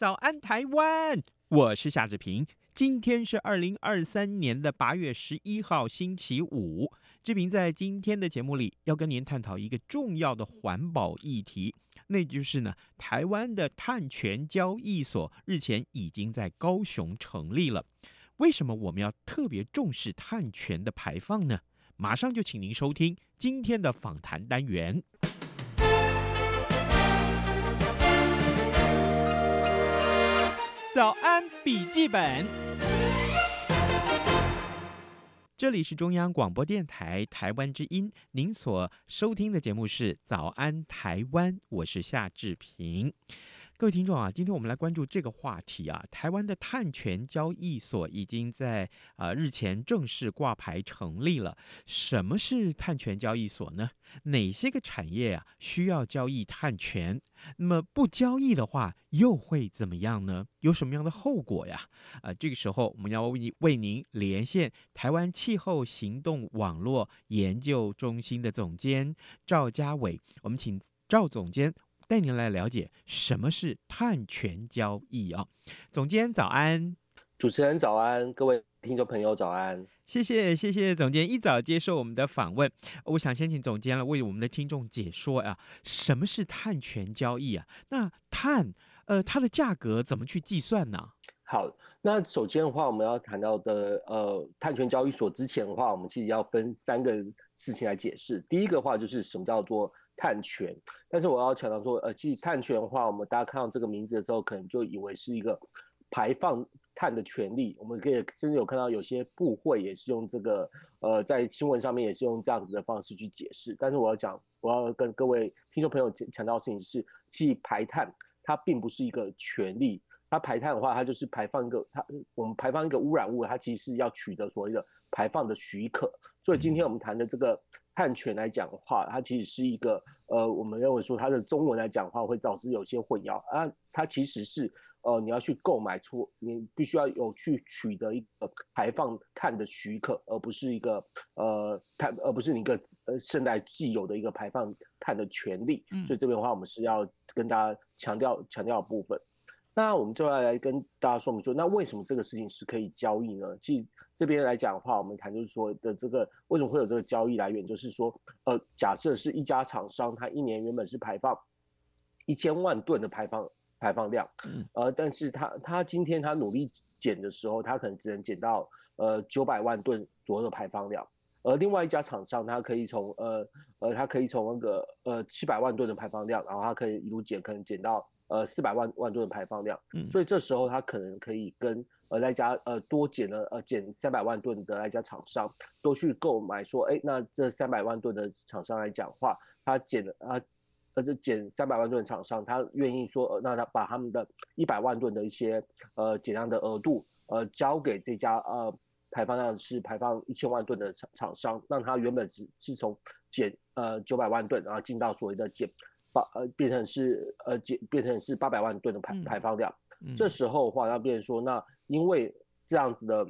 早安台湾，我是夏志平。今天是二零二三年的八月十一号，星期五。志平在今天的节目里要跟您探讨一个重要的环保议题，那就是呢，台湾的碳权交易所日前已经在高雄成立了。为什么我们要特别重视碳权的排放呢？马上就请您收听今天的访谈单元。早安笔记本，这里是中央广播电台台湾之音，您所收听的节目是《早安台湾》，我是夏志平。各位听众啊，今天我们来关注这个话题啊。台湾的碳权交易所已经在呃日前正式挂牌成立了。什么是碳权交易所呢？哪些个产业啊需要交易碳权？那么不交易的话又会怎么样呢？有什么样的后果呀？啊、呃，这个时候我们要为为您连线台湾气候行动网络研究中心的总监赵家伟，我们请赵总监。带您来了解什么是碳权交易啊，总监早安，主持人早安，各位听众朋友早安，谢谢谢谢总监一早接受我们的访问，我想先请总监来为我们的听众解说啊，什么是碳权交易啊？那碳呃它的价格怎么去计算呢？好，那首先的话，我们要谈到的呃碳权交易所之前的话，我们其实要分三个事情来解释。第一个的话就是什么叫做碳权，但是我要强调说，呃，其实碳权的话，我们大家看到这个名字的时候，可能就以为是一个排放碳的权利。我们可以甚至有看到有些部会也是用这个，呃，在新闻上面也是用这样子的方式去解释。但是我要讲，我要跟各位听众朋友强调的事情是，其实排碳它并不是一个权利。它排碳的话，它就是排放一个，它我们排放一个污染物，它其实是要取得所谓的排放的许可。所以今天我们谈的这个碳权来讲的话，它其实是一个，呃，我们认为说它的中文来讲的话，会导致有些混淆啊。它其实是，呃，你要去购买出，你必须要有去取得一个排放碳的许可，而不是一个，呃，碳，而不是你一个呃现在既有的一个排放碳的权利。所以这边的话，我们是要跟大家强调强调部分。那我们就要来跟大家说明说，那为什么这个事情是可以交易呢？其实这边来讲的话，我们谈就是说的这个为什么会有这个交易来源，就是说，呃，假设是一家厂商，他一年原本是排放一千万吨的排放排放量，呃，但是他他今天他努力减的时候，他可能只能减到呃九百万吨左右的排放量，而另外一家厂商，他可以从呃呃他可以从那个呃七百万吨的排放量，然后他可以一路减，可能减到。呃，四百万万吨的排放量，嗯，所以这时候他可能可以跟呃那家呃多减了呃减三百万吨的那家厂商多去购买，说，哎，那这三百万吨的厂商来讲的话，他减了啊，呃这减三百万吨的厂商，他愿意说，呃，那他把他们的一百万吨的一些呃减量的额度，呃交给这家呃排放量是排放一千万吨的厂厂商，让他原本是是从减呃九百万吨，然后进到所谓的减。八呃变成是呃减变成是八百万吨的排排放量，这时候的话要变成说，那因为这样子的，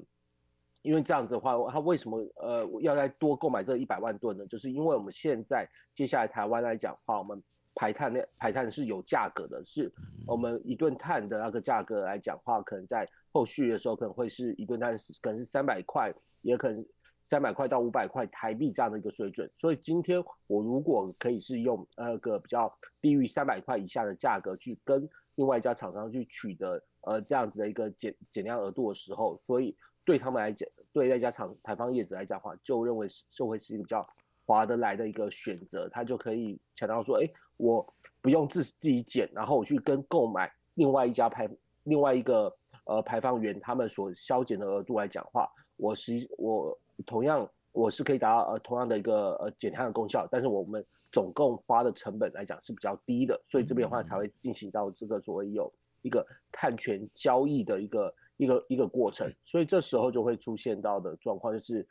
因为这样子的话，他为什么呃要再多购买这一百万吨呢？就是因为我们现在接下来台湾来讲的话，我们排碳那排碳是有价格的，是我们一吨碳的那个价格来讲的话，可能在后续的时候可能会是一吨碳是可能是三百块，也可能。三百块到五百块台币这样的一个水准，所以今天我如果可以是用那个比较低于三百块以下的价格去跟另外一家厂商去取得呃这样子的一个减减量额度的时候，所以对他们来讲，对那家厂排放业者来讲的话，就认为是就会是一个比较划得来的一个选择，他就可以强调说，哎，我不用自自己减，然后我去跟购买另外一家排另外一个呃排放源他们所削减的额度来讲话，我实我。同样我是可以达到呃同样的一个呃减碳的功效，但是我们总共花的成本来讲是比较低的，所以这边的话才会进行到这个所谓有一个碳权交易的一个一个一个过程，所以这时候就会出现到的状况就是，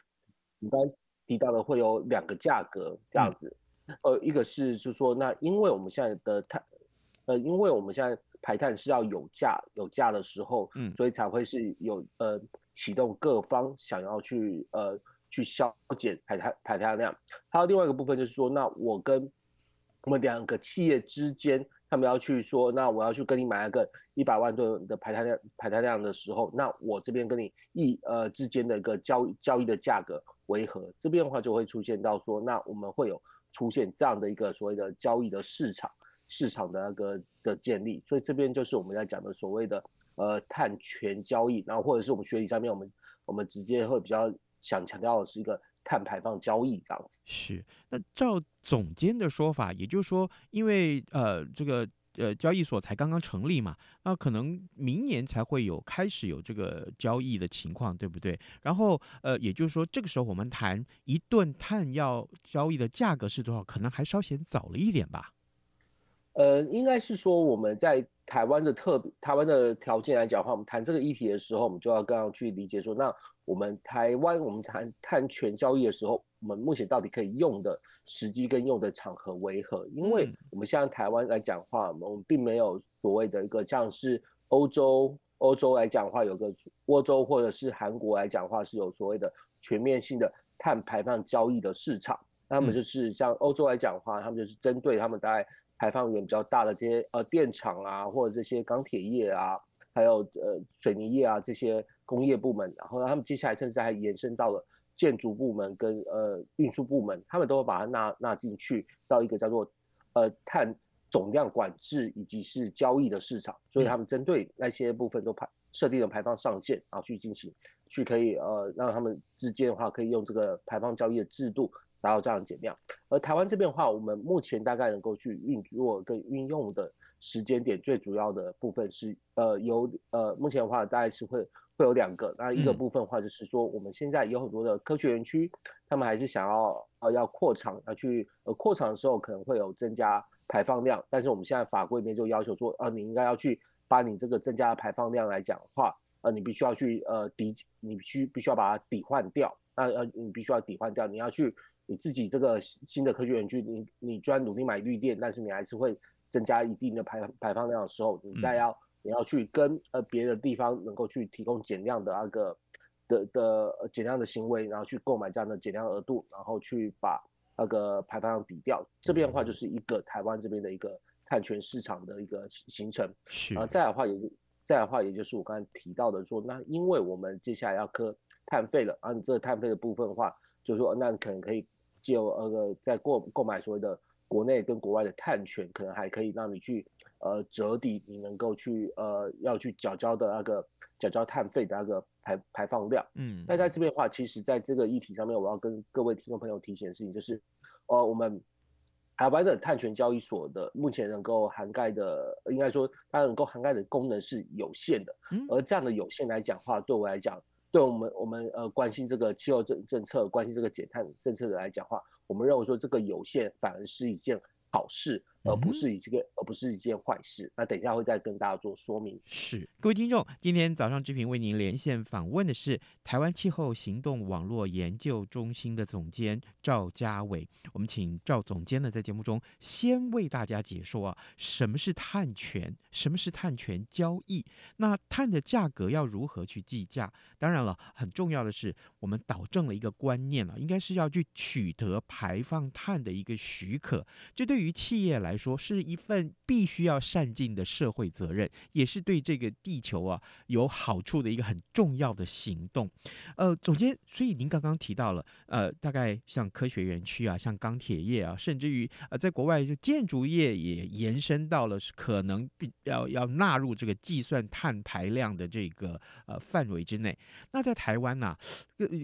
你刚提到的会有两个价格这样子，呃，一个是就是说那因为我们现在的碳，呃，因为我们现在排碳是要有价有价的时候，嗯，所以才会是有呃启动各方想要去呃。去消减排碳排碳量，还有另外一个部分就是说，那我跟我们两个企业之间，他们要去说，那我要去跟你买一个一百万吨的排碳量排碳量的时候，那我这边跟你一呃之间的一个交交易的价格为何？这边的话就会出现到说，那我们会有出现这样的一个所谓的交易的市场市场的那个的建立，所以这边就是我们在讲的所谓的呃碳权交易，然后或者是我们学理上面我们我们直接会比较。想强调的是一个碳排放交易这样子。是，那照总监的说法，也就是说，因为呃这个呃交易所才刚刚成立嘛，那可能明年才会有开始有这个交易的情况，对不对？然后呃也就是说，这个时候我们谈一吨碳要交易的价格是多少，可能还稍显早了一点吧。呃，应该是说我们在台湾的特台湾的条件来讲的话，我们谈这个议题的时候，我们就要更要去理解说，那我们台湾我们谈碳权交易的时候，我们目前到底可以用的时机跟用的场合为何？因为我们现在台湾来讲的话，我们并没有所谓的一个像是欧洲欧洲来讲的话，有个欧洲或者是韩国来讲的话，是有所谓的全面性的碳排放交易的市场。那么就是像欧洲来讲的话，他们就是针对他们大概。排放源比较大的这些呃电厂啊，或者这些钢铁业啊，还有呃水泥业啊这些工业部门，然后他们接下来甚至还延伸到了建筑部门跟呃运输部门，他们都会把它纳纳进去到一个叫做呃碳总量管制以及是交易的市场，所以他们针对那些部分都排设定了排放上限，然后去进行去可以呃让他们之间的话可以用这个排放交易的制度。达到这样的减量，而台湾这边的话，我们目前大概能够去运作跟运用的时间点，最主要的部分是，呃，有呃，目前的话大概是会会有两个，那一个部分的话就是说，我们现在有很多的科学园区，他们还是想要呃要扩厂，要去呃扩厂的时候可能会有增加排放量，但是我们现在法规里面就要求说，呃，你应该要去把你这个增加的排放量来讲的话，呃，你必须要去呃抵，你必须必须要把它抵换掉，那呃你必须要抵换掉，你要去。你自己这个新的科学园区，你你虽然努力买绿电，但是你还是会增加一定的排排放量的时候，你再要你要去跟呃别的地方能够去提供减量的那个的的减量的行为，然后去购买这样的减量额度，然后去把那个排放量抵掉。这边的话就是一个台湾这边的一个碳权市场的一个形成。是。啊，再的话也再的话也就是我刚才提到的说，那因为我们接下来要科碳费了，啊，你这个碳费的部分的话，就是说那可能可以。就呃，在购购买所谓的国内跟国外的碳权，可能还可以让你去呃折抵你能够去呃要去缴交的那个缴交碳费的那个排排放量。嗯，那在这边的话，其实在这个议题上面，我要跟各位听众朋友提醒的事情就是，呃，我们台湾的碳权交易所的目前能够涵盖的，应该说它能够涵盖的功能是有限的。嗯，而这样的有限来讲的话，对我来讲。对我们，我们呃关心这个气候政政策，关心这个减碳政策的来讲话，我们认为说这个有限反而是一件好事。而不是一这个，而不是一件坏事。那等一下会再跟大家做说明。是，各位听众，今天早上志平为您连线访问的是台湾气候行动网络研究中心的总监赵家伟。我们请赵总监呢在节目中先为大家解说啊，什么是碳权，什么是碳权交易，那碳的价格要如何去计价？当然了，很重要的是我们导正了一个观念了，应该是要去取得排放碳的一个许可。这对于企业来来说是一份必须要善尽的社会责任，也是对这个地球啊有好处的一个很重要的行动。呃，总监，所以您刚刚提到了，呃，大概像科学园区啊，像钢铁业啊，甚至于呃，在国外就建筑业也延伸到了可能必要要纳入这个计算碳排量的这个呃范围之内。那在台湾呢，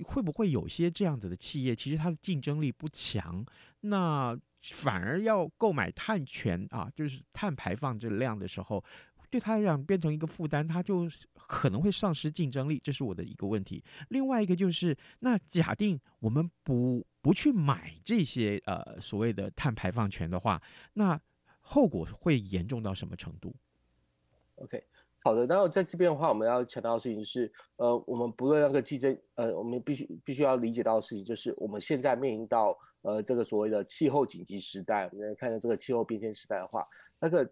会不会有些这样子的企业，其实它的竞争力不强？那反而要购买碳权啊，就是碳排放这量的时候，对他来讲变成一个负担，他就可能会丧失竞争力，这是我的一个问题。另外一个就是，那假定我们不不去买这些呃所谓的碳排放权的话，那后果会严重到什么程度？OK。好的，那在这边的话，我们要强调的事情是，呃，我们不论那个竞争，呃，我们必须必须要理解到的事情，就是我们现在面临到呃这个所谓的气候紧急时代，我们来看到这个气候变迁时代的话，那个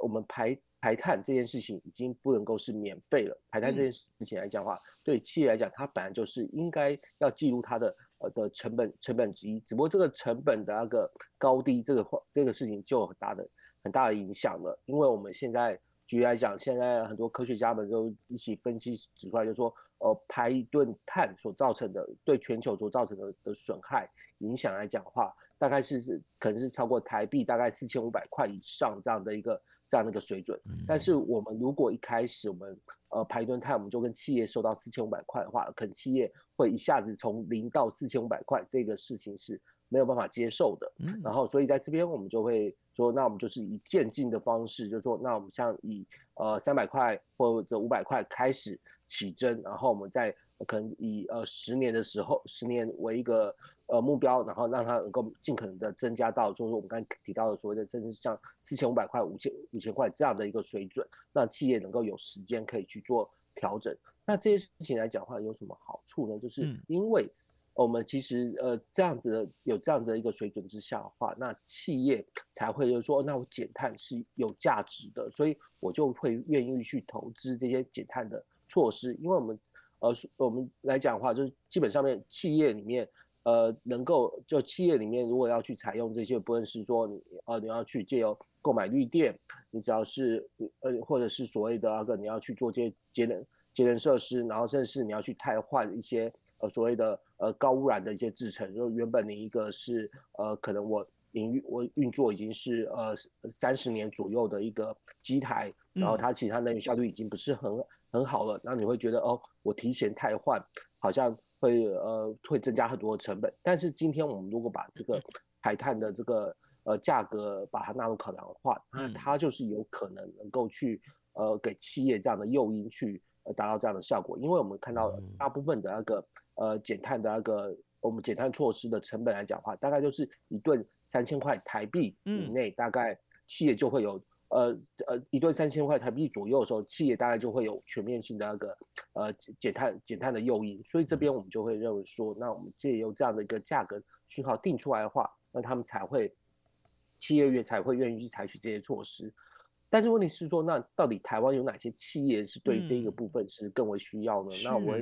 我们排排碳这件事情已经不能够是免费了。排碳这件事情来讲的话，嗯、对企业来讲，它本来就是应该要记录它的呃的成本成本之一，只不过这个成本的那个高低，这个话这个事情就有很大的很大的影响了，因为我们现在。举例来讲，现在很多科学家们都一起分析指出来，就是说，呃，排一吨碳所造成的对全球所造成的的损害影响来讲的话，大概是是可能是超过台币大概四千五百块以上这样的一个这样的一个水准。但是我们如果一开始我们呃排一吨碳，我们就跟企业收到四千五百块的话，可能企业会一下子从零到四千五百块，这个事情是没有办法接受的。然后所以在这边我们就会。说，那我们就是以渐进的方式，就是说，那我们像以呃三百块或者五百块开始起征，然后我们再可能以呃十年的时候，十年为一个呃目标，然后让它能够尽可能的增加到，就是我们刚才提到的所谓的，甚至像四千五百块、五千五千块这样的一个水准，让企业能够有时间可以去做调整。那这些事情来讲的话，有什么好处呢？就是因为。我们其实呃这样子的有这样的一个水准之下的话，那企业才会就是说，那我减碳是有价值的，所以我就会愿意去投资这些减碳的措施。因为我们呃我们来讲的话，就是基本上面企业里面呃能够就企业里面如果要去采用这些，不论是说你呃你要去借由购买绿电，你只要是呃或者是所谓的那个你要去做这些节能节能设施，然后甚至是你要去汰换一些。呃，所谓的呃高污染的一些制成，就原本的一个是呃，可能我营运我运作已经是呃三十年左右的一个机台，然后它其实它能源效率已经不是很很好了，那你会觉得哦，我提前汰换好像会呃会增加很多的成本。但是今天我们如果把这个排碳的这个呃价格把它纳入考量的话，那它就是有可能能够去呃给企业这样的诱因去呃达到这样的效果，因为我们看到大部分的那个。呃，减碳的那个我们减碳措施的成本来讲的话，大概就是一吨三千块台币以内，大概企业就会有呃呃一吨三千块台币左右的时候，企业大概就会有全面性的那个呃减碳减碳的诱因。所以这边我们就会认为说，那我们借由这样的一个价格讯号定出来的话，那他们才会企业月才会愿意去采取这些措施。但是问题是说，那到底台湾有哪些企业是对这个部分是更为需要呢？嗯、那我。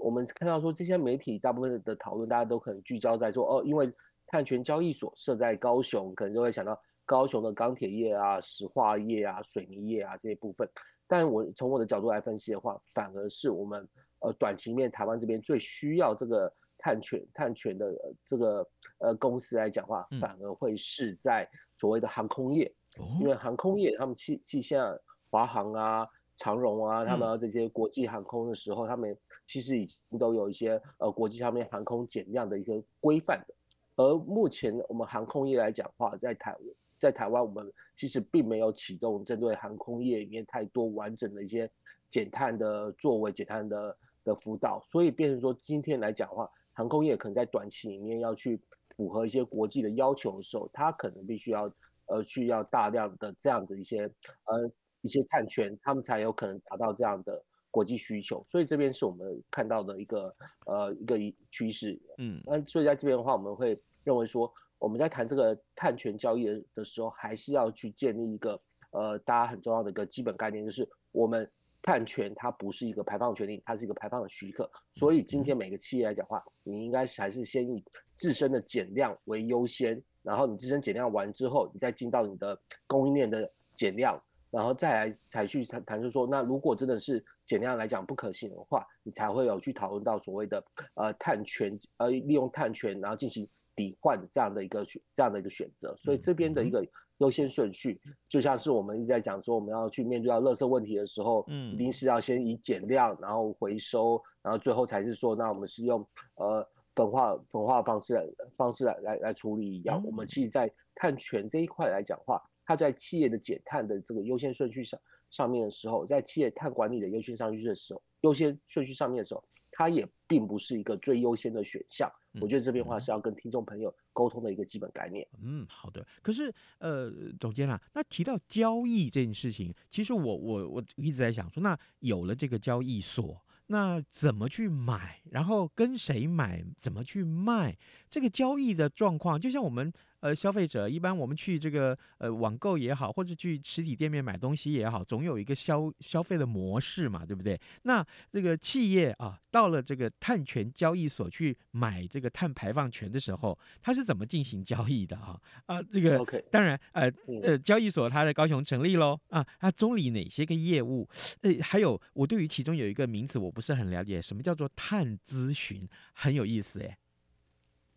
我们看到说，这些媒体大部分的讨论，大家都可能聚焦在说，哦，因为碳权交易所设在高雄，可能就会想到高雄的钢铁业啊、石化业啊、水泥业啊这些部分。但我从我的角度来分析的话，反而是我们呃短期面台湾这边最需要这个碳权碳权的这个呃公司来讲话，反而会是在所谓的航空业，因为航空业他们去去像华航啊。长荣啊，他们这些国际航空的时候，嗯、他们其实已经都有一些呃国际上面航空减量的一个规范的。而目前我们航空业来讲的话，在台在台湾，我们其实并没有启动针对航空业里面太多完整的一些减碳的作为、减碳的的辅导，所以变成说今天来讲的话，航空业可能在短期里面要去符合一些国际的要求的时候，它可能必须要呃需要大量的这样的一些呃。一些碳权，他们才有可能达到这样的国际需求，所以这边是我们看到的一个呃一个趋势。嗯，那所以在这边的话，我们会认为说，我们在谈这个碳权交易的时候，还是要去建立一个呃大家很重要的一个基本概念，就是我们碳权它不是一个排放权利，它是一个排放的许可。所以今天每个企业来讲的话，你应该还是先以自身的减量为优先，然后你自身减量完之后，你再进到你的供应链的减量。然后再来才去谈谈，就是说，那如果真的是减量来讲不可行的话，你才会有去讨论到所谓的呃碳权，呃利用碳权然后进行抵换这样的一个选这样的一个选择。所以这边的一个优先顺序，就像是我们一直在讲说，我们要去面对到垃圾问题的时候，嗯，一定是要先以减量，然后回收，然后最后才是说，那我们是用呃焚化焚化方式来方式来来来处理一样。我们其实，在碳权这一块来讲话。它在企业的减碳的这个优先顺序上上面的时候，在企业碳管理的优先上去的时候，优先顺序上面的时候，它也并不是一个最优先的选项。我觉得这边话是要跟听众朋友沟通的一个基本概念。嗯，好的。可是呃，总监啊，那提到交易这件事情，其实我我我一直在想说，那有了这个交易所。那怎么去买？然后跟谁买？怎么去卖？这个交易的状况，就像我们。呃，消费者一般我们去这个呃网购也好，或者去实体店面买东西也好，总有一个消消费的模式嘛，对不对？那这个企业啊，到了这个碳权交易所去买这个碳排放权的时候，它是怎么进行交易的啊？啊，这个 Okay. 当然呃呃，交易所它在高雄成立喽啊，它中理哪些个业务？呃，还有我对于其中有一个名词我不是很了解，什么叫做碳咨询？很有意思诶。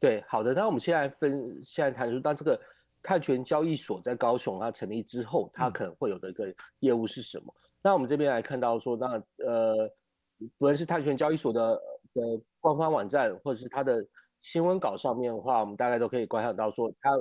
对，好的，那我们现在分，现在谈说，当这个碳权交易所在高雄它成立之后，它可能会有的一个业务是什么？嗯、那我们这边来看到说，那呃，不论是碳权交易所的的官方网站，或者是它的新闻稿上面的话，我们大概都可以观察到说，它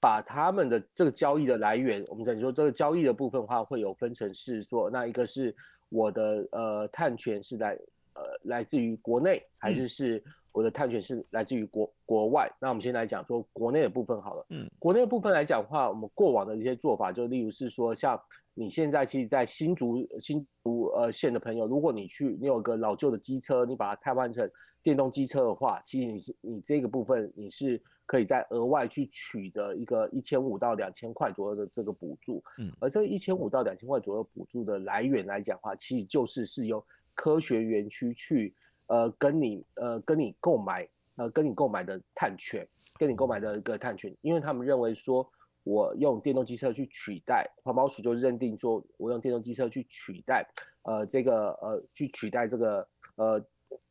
把他们的这个交易的来源，我们等于说这个交易的部分的话，会有分成是说，那一个是我的呃碳权是来呃来自于国内，还是是？嗯我的碳权是来自于国国外，那我们先来讲说国内的部分好了。嗯，国内的部分来讲的话，我们过往的一些做法，就例如是说，像你现在其实，在新竹新竹呃县的朋友，如果你去你有个老旧的机车，你把它替换成电动机车的话，其实你是你这个部分你是可以在额外去取得一个一千五到两千块左右的这个补助。嗯，而这一千五到两千块左右补助的来源来讲的话，其实就是是由科学园区去。呃，跟你呃，跟你购买呃，跟你购买的碳权，跟你购买的一个碳权，因为他们认为说，我用电动机车去取代，环保署就认定说，我用电动机车去取代，呃，这个呃，去取代这个呃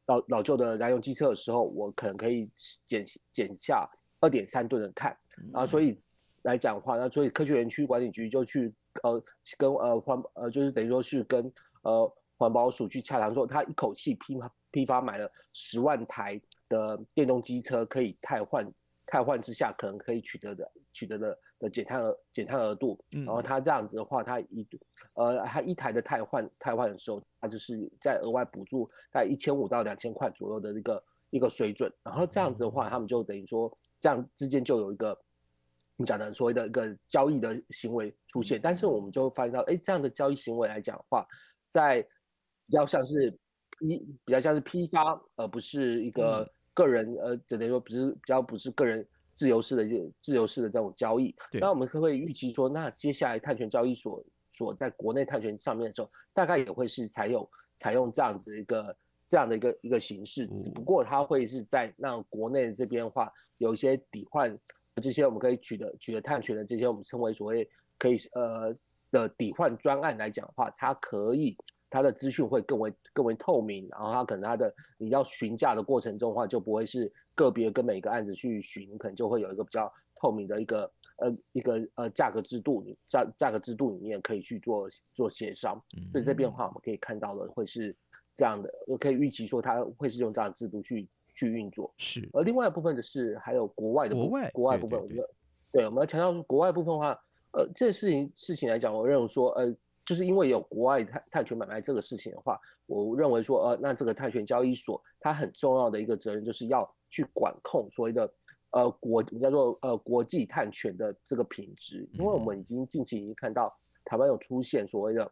老老旧的燃油机车的时候，我可能可以减减下二点三吨的碳，啊，所以来讲的话，那所以科学园区管理局就去呃跟呃环呃就是等于说是跟呃环保署去洽谈说，他一口气批批发买了十万台的电动机车，可以汰换，汰换之下可能可以取得的取得的的减碳额减碳额度，然后他这样子的话，他一呃他一台的汰换汰换的时候，他就是在额外补助大概一千五到两千块左右的一个一个水准，然后这样子的话，他们就等于说这样之间就有一个我们讲的所谓的一个交易的行为出现，但是我们就发现到，哎，这样的交易行为来讲的话，在比较像是。一比较像是批发，而不是一个个人，呃，只能说不是比较不是个人自由式的这自由式的这种交易。对那我们可不可以预期说，那接下来碳权交易所所在国内碳权上面的时候，大概也会是采用采用这样子一个这样的一个一个形式，只不过它会是在那国内这边的话，有一些抵换这些我们可以取得取得碳权的这些我们称为所谓可以呃的抵换专案来讲的话，它可以。它的资讯会更为更为透明，然后它可能它的你要询价的过程中的话，就不会是个别跟每个案子去询，可能就会有一个比较透明的一个呃一个呃价格制度，价价格制度里面可以去做做协商。所以这边的话，我们可以看到的会是这样的，我可以预期说它会是用这样的制度去去运作。是。而另外一部分的是还有国外的国外国外部分，我觉得对，我们要强调国外部分的话，呃，这事情事情来讲，我认为说呃。就是因为有国外碳碳权买卖这个事情的话，我认为说，呃，那这个碳权交易所它很重要的一个责任就是要去管控所谓的，呃，国我们叫做呃国际碳权的这个品质，因为我们已经近期已经看到台湾有出现所谓的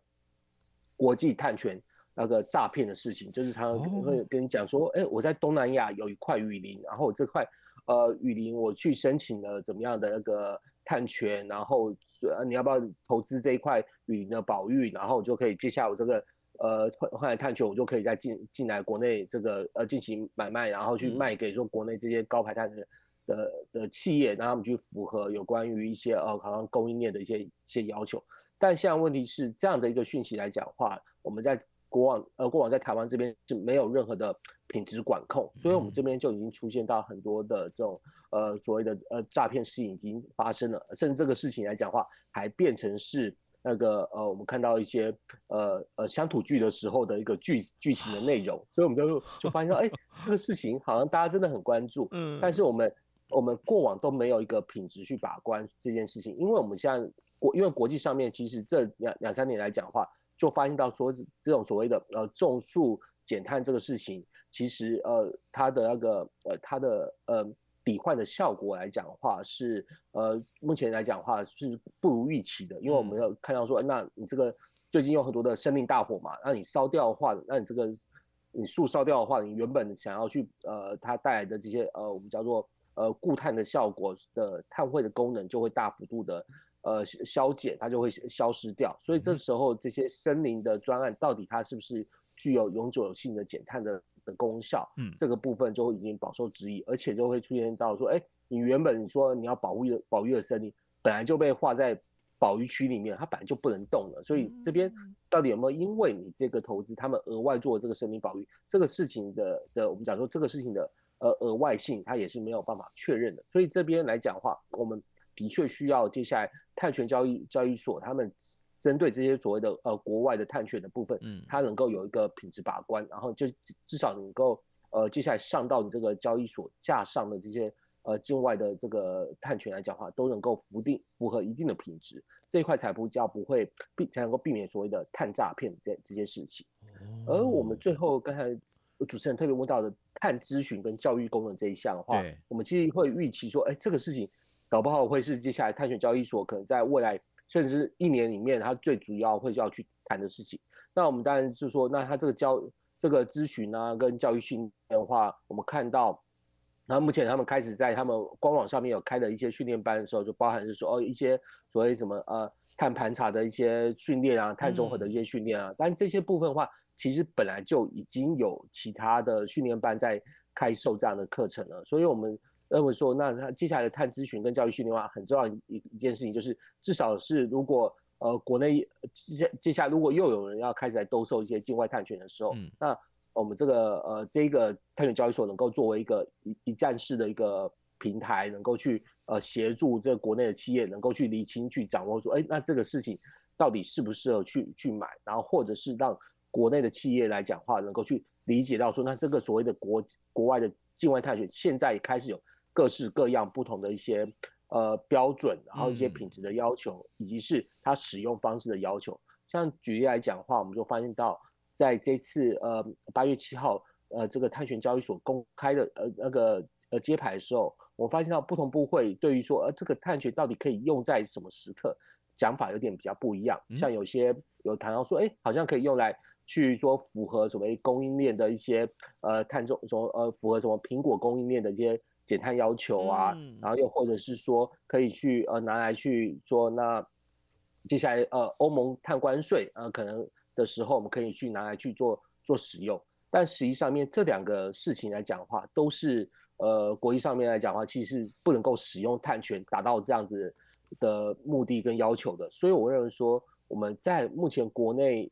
国际碳权那个诈骗的事情，就是常常会跟你讲说，哎，我在东南亚有一块雨林，然后这块呃雨林我去申请了怎么样的那个碳权，然后。呃，你要不要投资这一块雨林的保育？然后我就可以接下来我这个呃换换来碳权，我就可以再进进来国内这个呃进行买卖，然后去卖给说国内这些高排碳的的的企业，让他们去符合有关于一些呃好像供应链的一些一些要求。但现在问题是这样的一个讯息来讲的话，我们在过往呃过往在台湾这边是没有任何的品质管控，所以我们这边就已经出现到很多的这种。呃，所谓的呃诈骗事情已经发生了，甚至这个事情来讲的话，还变成是那个呃，我们看到一些呃呃乡土剧的时候的一个剧剧情的内容，所以我们就就发现说，哎、欸，这个事情好像大家真的很关注，嗯，但是我们我们过往都没有一个品质去把关这件事情，因为我们现在国因为国际上面其实这两两三年来讲的话，就发现到说这种所谓的呃种树减碳这个事情，其实呃它的那个呃它的呃抵换的效果来讲的话是呃目前来讲的话是不如预期的，因为我们要看到说，那你这个最近有很多的森林大火嘛，那你烧掉的话，那你这个你树烧掉的话，你原本想要去呃它带来的这些呃我们叫做呃固碳的效果的碳汇的功能就会大幅度的。呃，消减它就会消失掉，所以这时候这些森林的专案到底它是不是具有永久性的减碳的的功效？嗯，这个部分就已经饱受质疑，而且就会出现到说，哎，你原本你说你要保育的保育的森林，本来就被划在保育区里面，它本来就不能动了，所以这边到底有没有因为你这个投资，他们额外做这个森林保育这个事情的的，我们讲说这个事情的呃额外性，它也是没有办法确认的，所以这边来讲的话，我们。的确需要接下来碳权交易交易所，他们针对这些所谓的呃国外的碳权的部分，嗯，它能够有一个品质把关，然后就至少能够呃接下来上到你这个交易所架上的这些呃境外的这个碳权来讲的话，都能够符定符合一定的品质，这一块才不叫不会避才能够避免所谓的碳诈骗这这些事情。而我们最后刚才主持人特别问到的碳咨询跟教育功能这一项的话，对我们其实会预期说，哎，这个事情。搞不好会是接下来碳权交易所可能在未来甚至一年里面，他最主要会要去谈的事情。那我们当然就是说，那他这个教这个咨询啊，跟教育训练的话，我们看到，那目前他们开始在他们官网上面有开的一些训练班的时候，就包含是说哦一些所谓什么呃碳盘查的一些训练啊，碳综合的一些训练啊。但这些部分的话，其实本来就已经有其他的训练班在开售这样的课程了，所以我们。认为说，那他接下来的碳咨询跟教育训练的话，很重要一一件事情就是，至少是如果呃国内接接下来如果又有人要开始来兜售一些境外碳权的时候，嗯、那我们这个呃这个碳权交易所能够作为一个一一站式的一个平台，能够去呃协助这个国内的企业能够去厘清、去掌握说，哎，那这个事情到底适不适合去去买，然后或者是让国内的企业来讲话，能够去理解到说，那这个所谓的国国外的境外碳权现在也开始有。各式各样不同的一些呃标准，然后一些品质的要求，以及是它使用方式的要求。像举例来讲的话，我们就发现到，在这次呃八月七号呃这个碳权交易所公开的呃那个呃揭牌的时候，我发现到不同部会对于说呃这个碳权到底可以用在什么时刻，讲法有点比较不一样。像有些有谈到说，哎，好像可以用来去说符合所谓供应链的一些呃碳中什么呃符合什么苹果供应链的一些。减碳要求啊，然后又或者是说可以去呃拿来去说，那接下来呃欧盟碳关税呃可能的时候，我们可以去拿来去做做使用。但实际上面这两个事情来讲的话，都是呃国际上面来讲的话，其实是不能够使用碳权达到这样子的目的跟要求的。所以我认为说，我们在目前国内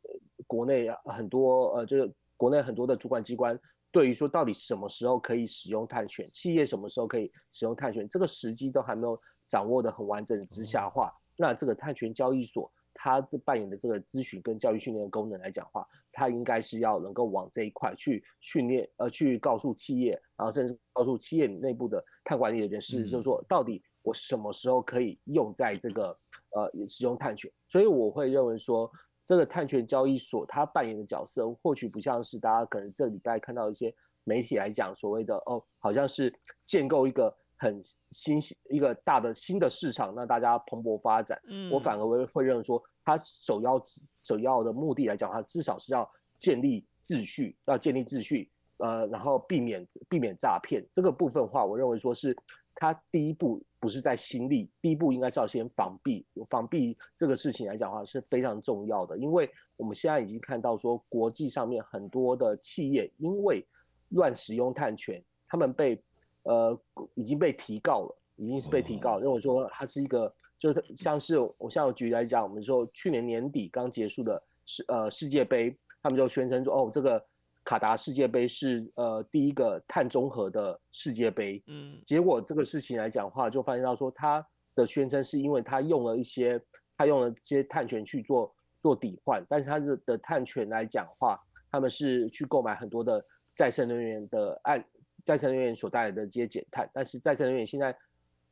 国内很多呃就是国内很多的主管机关。对于说到底什么时候可以使用碳权，企业什么时候可以使用碳权，这个时机都还没有掌握的很完整之下的话，那这个碳权交易所它这扮演的这个咨询跟教育训练的功能来讲的话，它应该是要能够往这一块去训练，呃，去告诉企业，然后甚至告诉企业内部的碳管理的人士，就是说到底我什么时候可以用在这个呃使用碳权，所以我会认为说。这个碳权交易所它扮演的角色，或许不像是大家可能这礼拜看到一些媒体来讲所谓的哦，好像是建构一个很新一个大的新的市场，让大家蓬勃发展。嗯，我反而会会认为说，它首要首要的目的来讲，它至少是要建立秩序，要建立秩序，呃，然后避免避免诈骗这个部分的话，我认为说是。它第一步不是在心力，第一步应该是要先防弊。防弊这个事情来讲的话是非常重要的，因为我们现在已经看到说，国际上面很多的企业因为乱使用碳权，他们被呃已经被提告了，已经是被提告，认为说它是一个就是像是我像我举例来讲，我们说去年年底刚结束的世呃世界杯，他们就宣称说哦这个。卡达世界杯是呃第一个碳中和的世界杯，嗯，结果这个事情来讲的话，就发现到说他的宣称是因为他用了一些他用了这些碳权去做做抵换，但是他的的碳权来讲的话，他们是去购买很多的再生能源的按再生能源所带来的这些减碳，但是再生能源现在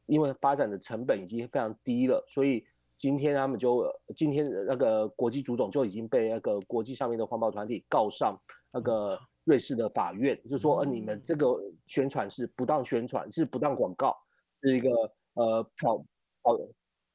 因为发展的成本已经非常低了，所以今天他们就今天那个国际足总就已经被那个国际上面的环保团体告上那个瑞士的法院，就说呃你们这个宣传是不当宣传，是不当广告，是一个呃跑跑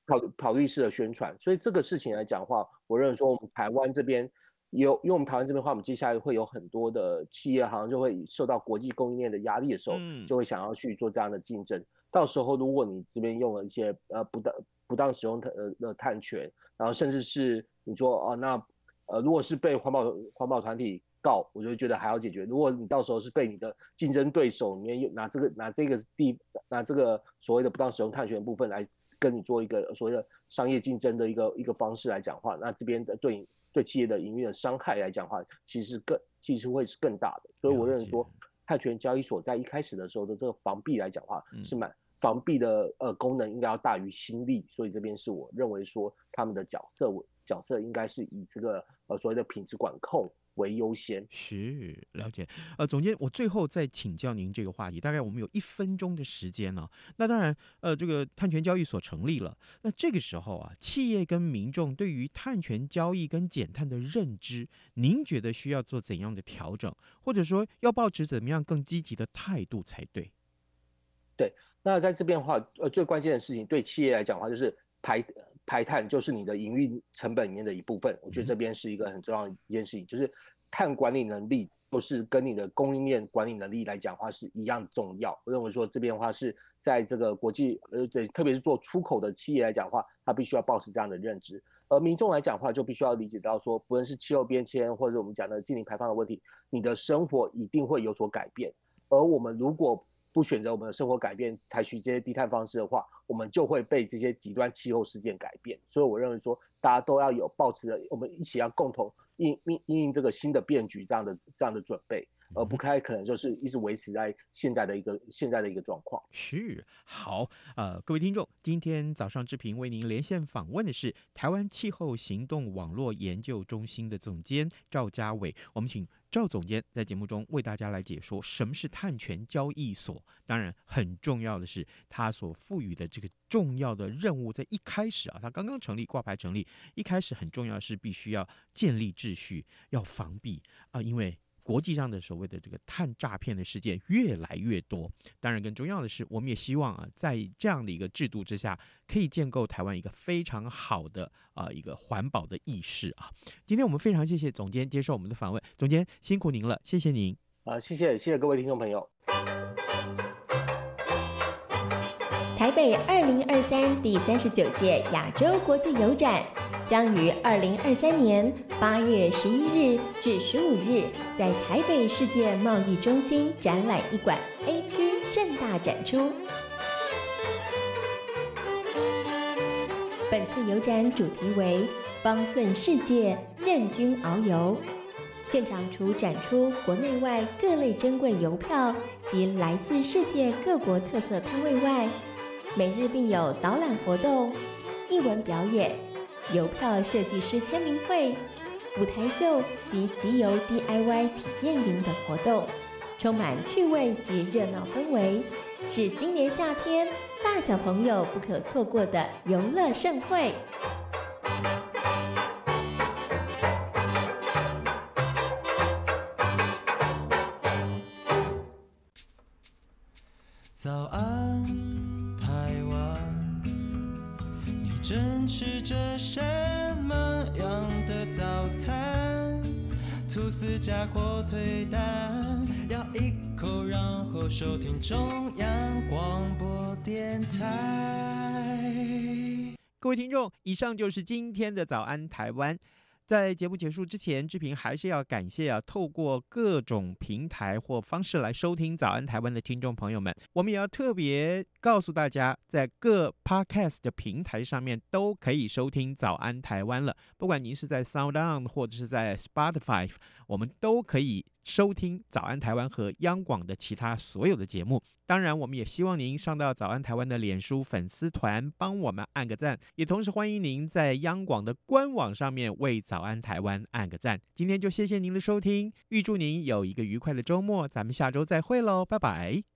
跑跑律师的宣传，所以这个事情来讲的话，我认为说我们台湾这边。有，因为我们台湾这边的话，我们接下来会有很多的企业，好像就会受到国际供应链的压力的时候，就会想要去做这样的竞争。到时候如果你这边用了一些呃不当不当使用呃的碳权，然后甚至是你说哦、呃、那呃如果是被环保环保团体告，我就觉得还要解决。如果你到时候是被你的竞争对手里面用拿这个拿这个地拿这个所谓的不当使用碳权的部分来跟你做一个所谓的商业竞争的一个一个方式来讲话，那这边的对。对企业的营运的伤害来讲的话，其实更其实会是更大的，所以我认为说，碳权交易所在一开始的时候的这个防弊来讲的话，是蛮防弊的呃功能应该要大于心力，所以这边是我认为说他们的角色角色应该是以这个呃所谓的品质管控。为优先是了解，呃，总监，我最后再请教您这个话题，大概我们有一分钟的时间呢、那当然，呃，这个碳权交易所成立了，那这个时候啊，企业跟民众对于碳权交易跟减碳的认知，您觉得需要做怎样的调整，或者说要抱持怎么样更积极的态度才对？对，那在这边的话，呃，最关键的事情对企业来讲的话，就是排排碳就是你的营运成本里面的一部分，我觉得这边是一个很重要的一件事情，就是碳管理能力不是跟你的供应链管理能力来讲的话是一样重要。我认为说这边的话是在这个国际呃对，特别是做出口的企业来讲的话，它必须要保持这样的认知。而民众来讲的话，就必须要理解到说，不论是气候变迁或者我们讲的净零排放的问题，你的生活一定会有所改变。而我们如果不选择我们的生活改变，采取这些低碳方式的话，我们就会被这些极端气候事件改变。所以我认为说，大家都要有抱持的，我们一起要共同应应应这个新的变局这样的这样的准备。而不开可能就是一直维持在现在的一个现在的一个状况。是好，呃，各位听众，今天早上志平为您连线访问的是台湾气候行动网络研究中心的总监赵家伟。我们请赵总监在节目中为大家来解说什么是碳权交易所。当然，很重要的是他所赋予的这个重要的任务，在一开始啊，他刚刚成立挂牌成立，一开始很重要的是必须要建立秩序，要防弊啊，因为。国际上的所谓的这个碳诈骗的事件越来越多，当然更重要的是，我们也希望啊，在这样的一个制度之下，可以建构台湾一个非常好的啊一个环保的意识啊。今天我们非常谢谢总监接受我们的访问，总监辛苦您了，谢谢您。啊，谢谢谢谢各位听众朋友。北二零二三第三十九届亚洲国际邮展将于二零二三年八月十一日至十五日在台北世界贸易中心展览一馆 A 区盛大展出。本次油展主题为“方寸世界，任君遨游”。现场除展出国内外各类珍贵邮票及来自世界各国特色摊位外，每日并有导览活动、艺文表演、邮票设计师签名会、舞台秀及集邮 DIY 体验营等活动，充满趣味及热闹氛围，是今年夏天大小朋友不可错过的游乐盛会。吐司加火腿蛋，咬一口，然后收听中央广播电台。各位听众，以上就是今天的早安台湾。在节目结束之前，志平还是要感谢啊，透过各种平台或方式来收听《早安台湾》的听众朋友们。我们也要特别告诉大家，在各 Podcast 的平台上面都可以收听《早安台湾》了。不管您是在 SoundOn 或者是在 Spotify，我们都可以。收听早安台湾和央广的其他所有的节目，当然，我们也希望您上到早安台湾的脸书粉丝团，帮我们按个赞，也同时欢迎您在央广的官网上面为早安台湾按个赞。今天就谢谢您的收听，预祝您有一个愉快的周末，咱们下周再会喽，拜拜。